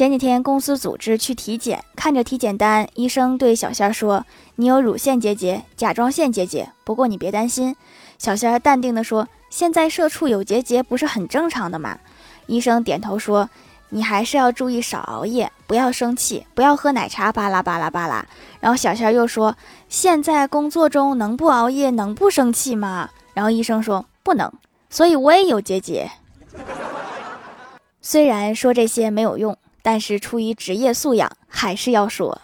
前几天公司组织去体检，看着体检单，医生对小仙儿说：“你有乳腺结节、甲状腺结节，不过你别担心。”小仙儿淡定地说：“现在社畜有结节不是很正常的吗？”医生点头说：“你还是要注意少熬夜，不要生气，不要喝奶茶，巴拉巴拉巴拉。”然后小仙儿又说：“现在工作中能不熬夜，能不生气吗？”然后医生说：“不能。”所以我也有结节。虽然说这些没有用，但是出于职业素养，还是要说。